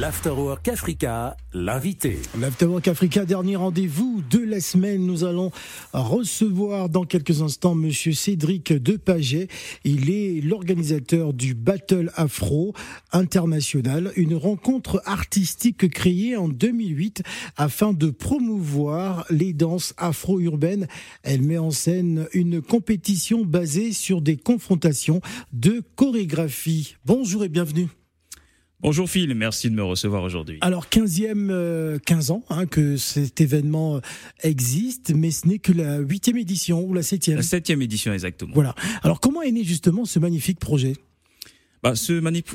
L'Afterwork Africa, l'invité. L'Afterwork Africa, dernier rendez-vous de la semaine. Nous allons recevoir dans quelques instants Monsieur Cédric Depaget. Il est l'organisateur du Battle Afro International, une rencontre artistique créée en 2008 afin de promouvoir les danses afro-urbaines. Elle met en scène une compétition basée sur des confrontations de chorégraphie. Bonjour et bienvenue. Bonjour Phil, merci de me recevoir aujourd'hui. Alors 15e, 15 euh, ans hein, que cet événement euh, existe, mais ce n'est que la huitième édition ou la septième. La septième édition exactement. Voilà. Alors comment est né justement ce magnifique projet? Bah, ce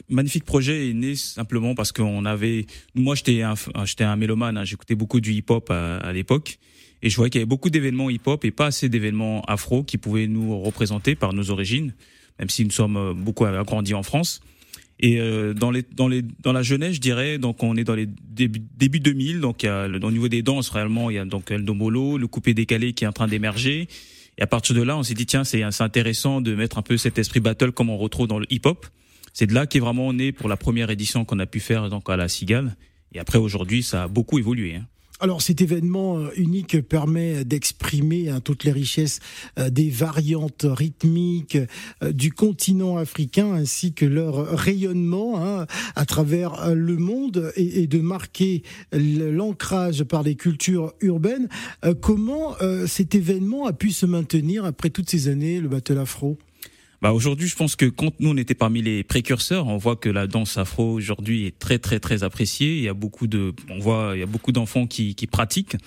magnifique projet est né simplement parce qu'on avait, moi j'étais un, j'étais un mélomane, hein, j'écoutais beaucoup du hip-hop à, l'époque, et je voyais qu'il y avait beaucoup d'événements hip-hop et pas assez d'événements afro qui pouvaient nous représenter par nos origines, même si nous sommes euh, beaucoup agrandis en France. Et euh, dans les dans les dans la jeunesse, je dirais, donc on est dans les débuts début 2000, donc il y a au niveau des danses réellement, il y a donc El Domolo, le coupé décalé qui est en train d'émerger. Et à partir de là, on s'est dit tiens, c'est intéressant de mettre un peu cet esprit battle comme on retrouve dans le hip-hop. C'est de là qu'est vraiment né pour la première édition qu'on a pu faire donc à la Cigale. Et après aujourd'hui, ça a beaucoup évolué. Hein. Alors cet événement euh, unique permet d'exprimer hein, toutes les richesses euh, des variantes rythmiques euh, du continent africain ainsi que leur rayonnement hein, à travers le monde et, de marquer l'ancrage par les cultures urbaines. Comment cet événement a pu se maintenir après toutes ces années, le Battle Afro? Bah aujourd'hui, je pense que quand nous on était parmi les précurseurs, on voit que la danse afro aujourd'hui est très très très appréciée. Il y a beaucoup de, on voit, il y a beaucoup d'enfants qui, qui pratiquent.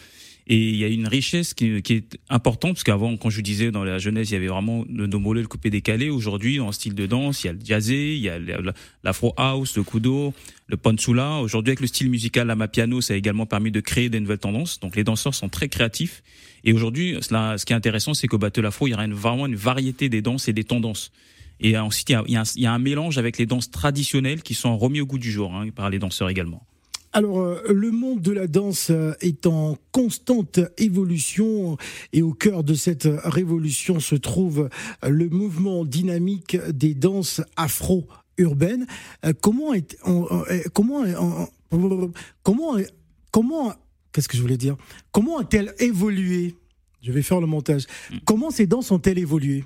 Et il y a une richesse qui, est importante, parce qu'avant, quand je disais, dans la jeunesse, il y avait vraiment le domolé, le coupé décalé. Aujourd'hui, en style de danse, il y a le jazzé, il y a l'afro house, le kudo, le pansula. Aujourd'hui, avec le style musical la piano, ça a également permis de créer des nouvelles tendances. Donc, les danseurs sont très créatifs. Et aujourd'hui, ce qui est intéressant, c'est qu'au Battle Afro, il y aura une, vraiment une variété des danses et des tendances. Et ensuite, il y, a, il, y a un, il y a un mélange avec les danses traditionnelles qui sont remis au goût du jour hein, par les danseurs également. Alors, euh, le monde de la danse euh, est en constante évolution et au cœur de cette révolution se trouve le mouvement dynamique des danses afro-urbaines. Euh, comment est, comment, comment, comment, qu'est-ce que je voulais dire? Comment a-t-elle évolué? Je vais faire le montage. Hmm. Comment ces danses ont-elles évolué?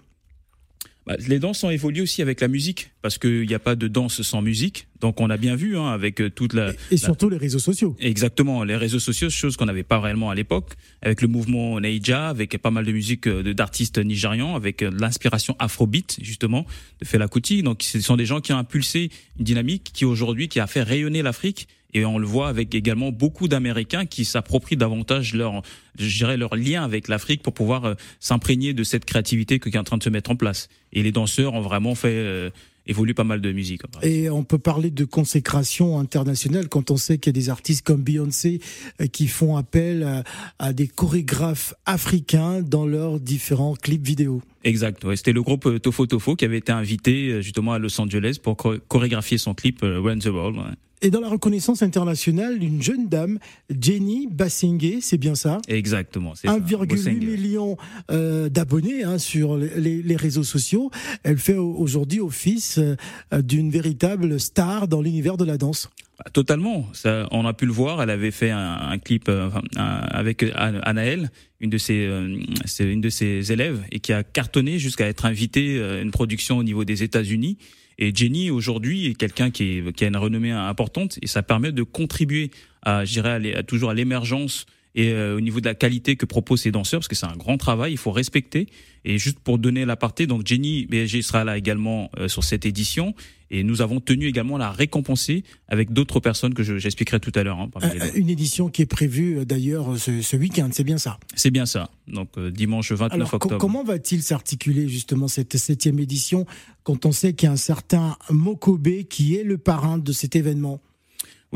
Bah, les danses ont évolué aussi avec la musique, parce qu'il n'y a pas de danse sans musique. Donc on a bien vu hein, avec euh, toute la... Et surtout les réseaux sociaux. Exactement, les réseaux sociaux, chose qu'on n'avait pas réellement à l'époque, avec le mouvement Neija, avec pas mal de musique euh, d'artistes nigérians, avec euh, l'inspiration afrobeat justement de Fela Kuti. Donc ce sont des gens qui ont impulsé une dynamique qui aujourd'hui qui a fait rayonner l'Afrique et on le voit avec également beaucoup d'Américains qui s'approprient davantage leur, je dirais, leur lien avec l'Afrique pour pouvoir euh, s'imprégner de cette créativité qui est en train de se mettre en place. Et les danseurs ont vraiment fait euh, évoluer pas mal de musique. Et on peut parler de consécration internationale quand on sait qu'il y a des artistes comme Beyoncé euh, qui font appel à, des chorégraphes africains dans leurs différents clips vidéo. Exact. Ouais. C'était le groupe Tofo Tofo qui avait été invité justement à Los Angeles pour chorégraphier son clip Run the World. Et dans la reconnaissance internationale, une jeune dame, Jenny Bassingé, c'est bien ça? Exactement. 1,8 million euh, d'abonnés hein, sur les, les, réseaux sociaux. Elle fait aujourd'hui office euh, d'une véritable star dans l'univers de la danse. Bah, totalement. Ça, on a pu le voir. Elle avait fait un, un clip euh, avec Anaël, une de ses, euh, une de ses élèves, et qui a cartonné jusqu'à être invitée à une production au niveau des États-Unis. Et Jenny aujourd'hui est quelqu'un qui, qui a une renommée importante et ça permet de contribuer à, dirais, à, toujours à l'émergence et euh, au niveau de la qualité que proposent ces danseurs, parce que c'est un grand travail, il faut respecter. Et juste pour donner l'aparté, donc Jenny BSG sera là également euh, sur cette édition, et nous avons tenu également à la récompenser avec d'autres personnes que j'expliquerai tout à l'heure. Hein, euh, une édition qui est prévue d'ailleurs ce, ce week-end, c'est bien ça? C'est bien ça, donc dimanche 29 Alors, octobre. Comment va-t-il s'articuler justement cette septième édition quand on sait qu'il y a un certain Mokobe qui est le parrain de cet événement?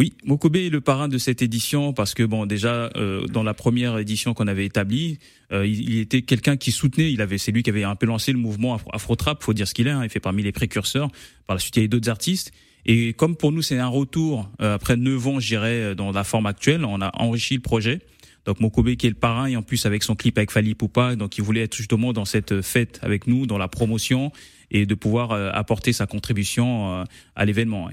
Oui, Mokobe est le parrain de cette édition parce que bon déjà euh, dans la première édition qu'on avait établie, euh, il, était quelqu'un qui soutenait, il avait c'est lui qui avait un peu lancé le mouvement Afro, Trap, faut dire ce qu'il est, hein, il fait parmi les précurseurs. Par la suite, il y a d'autres artistes et comme pour nous c'est un retour euh, après neuf ans, je dirais dans la forme actuelle, on a enrichi le projet. Donc Mokobe qui est le parrain et en plus avec son clip avec Fali Poupa, donc il voulait être justement dans cette fête avec nous, dans la promotion et de pouvoir apporter sa contribution à l'événement.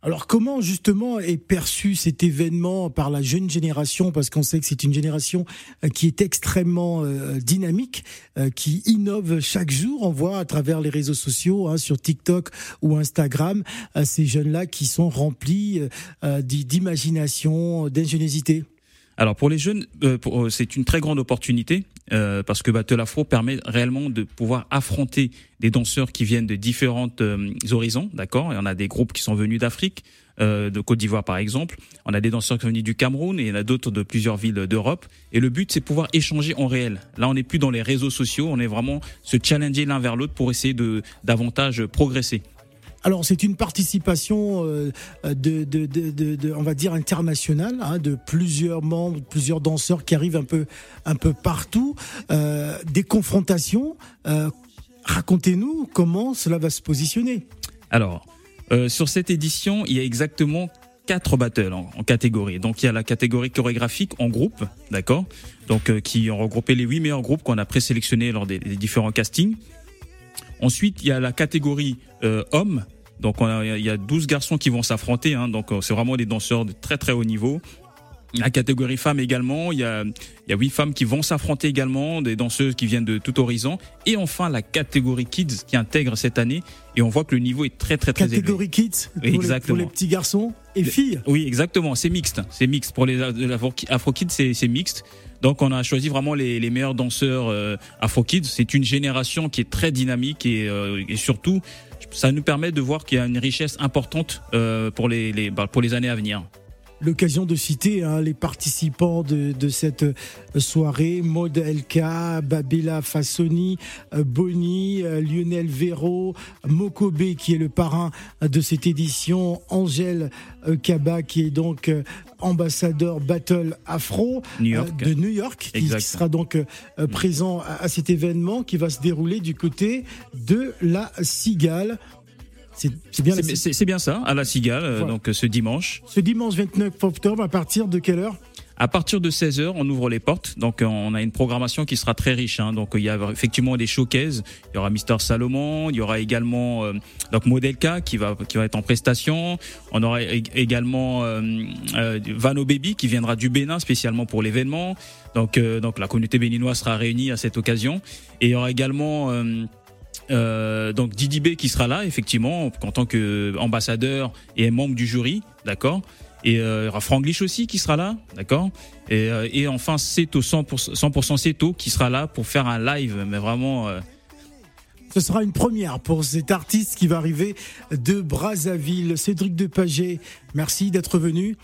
Alors comment justement est perçu cet événement par la jeune génération? Parce qu'on sait que c'est une génération euh, qui est extrêmement euh, dynamique, euh, qui innove chaque jour. On voit à travers les réseaux sociaux, hein, sur TikTok ou Instagram, ces jeunes-là qui sont remplis d'imagination, d'ingéniosité. Alors pour les jeunes, c'est une très grande opportunité euh, parce que Battle Afro permet réellement de pouvoir affronter des danseurs qui viennent de différentes euh, horizons, d'accord? Y en a des groupes qui sont venus d'Afrique, euh, de Côte d'Ivoire par exemple. On a des danseurs qui sont venus du Cameroun et il y en a d'autres de plusieurs villes d'Europe. Et le but, c'est pouvoir échanger en réel. Là, on n'est plus dans les réseaux sociaux, on est vraiment se challenger l'un vers l'autre pour essayer de davantage progresser. Alors c'est une participation euh, de, on va dire internationale, hein, de plusieurs membres, plusieurs danseurs qui arrivent un peu, un peu partout, euh, des confrontations. Euh, Racontez-nous comment cela va se positionner. Alors sur cette édition, il y a exactement quatre battles en, catégorie. Donc il y a la catégorie chorégraphique en groupe, d'accord? Donc qui ont regroupé les huit meilleurs groupes qu'on a présélectionnés lors des, différents castings. Ensuite, il y a la catégorie euh, hommes. Donc il y a 12 garçons qui vont s'affronter. Hein, donc euh, c'est vraiment des danseurs de très très haut niveau. La catégorie femmes également, il y a, il y a 8 femmes qui vont s'affronter également, des danseuses qui viennent de tout horizon. Et enfin la catégorie kids qui intègre cette année. Et on voit que le niveau est très très très élevé. Catégorie kids pour, exactement. Les, pour les petits garçons et filles Oui, exactement. C'est mixte. C'est mixte. Pour les Afro Kids, c'est mixte. Donc on a choisi vraiment les, les meilleurs danseurs euh, Afro Kids. C'est une génération qui est très dynamique et, euh, et surtout ça nous permet de voir qu'il y a une richesse importante euh, pour les, les bah, pour les années à venir l'occasion de citer hein, les participants de, de, cette soirée. Maud LK, Babila Fassoni, euh, Bonnie, euh, Lionel Véro, Mokobe qui est le parrain de cette édition, Angèle euh, Kaba qui est donc ambassadeur Battle Afro de New York, qui, sera donc présent à, à, cet événement qui va se dérouler du côté de la Cigale. C'est bien, bien ça, à la Cigale, euh, donc ce dimanche. Ce dimanche 29 octobre, à partir de quelle heure? À partir de 16h, on ouvre les portes. Donc, on a une programmation qui sera très riche. Hein. Donc, il y a effectivement des showcases. Il y aura Mister Salomon. Il y aura également euh, donc Modelka qui va qui va être en prestation. On aura également euh, euh, Vano Baby qui viendra du Bénin spécialement pour l'événement. Donc, donc la communauté béninoise sera réunie à cette occasion. Et il y aura également euh, donc Didi B qui sera là effectivement en tant qu'ambassadeur et membre du jury, d'accord. Et euh, il y aura Franglish aussi qui sera là, d'accord. Et, euh, et enfin Seto 100%, 100% Seto qui sera là pour faire un live, mais vraiment. Euh, ce sera une première pour cet artiste qui va arriver de Brazzaville, Cédric Depaget. Merci d'être venu.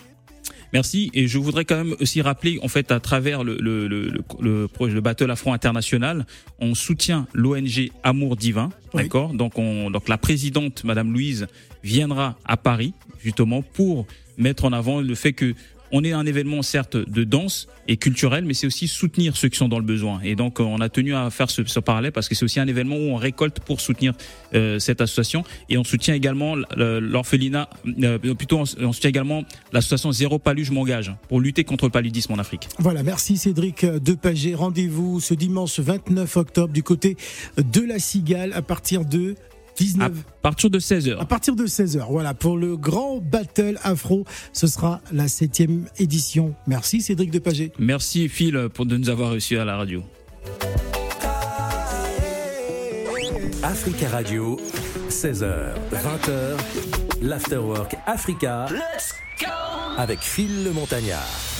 Merci. Et je voudrais quand même aussi rappeler, en fait, à travers le, le, le, le, le Battle Afro International, on soutient l'ONG Amour Divin. D'accord? Donc, on, donc la présidente, Madame Louise, viendra à Paris, justement, pour mettre en avant le fait que on est un événement certes de danse et culturel, mais c'est aussi soutenir ceux qui sont dans le besoin. Et donc on a tenu à faire ce, parallèle parce que c'est aussi un événement où on récolte pour soutenir euh, cette association et on soutient également l'orphelinat, euh, plutôt on, soutient également l'association Zéro Palu, je m'engage pour lutter contre le paludisme en Afrique. Voilà, merci Cédric Depager. Rendez-vous ce dimanche 29 octobre du côté de la Cigale à partir de 19. À partir de 16h. À partir de 16h, voilà, pour le grand battle afro, ce sera la septième édition. Merci Cédric Depager. Merci Phil pour de nous avoir reçus à la radio. Africa Radio, 16h, 20h, l'Afterwork Africa, avec Phil le Montagnard.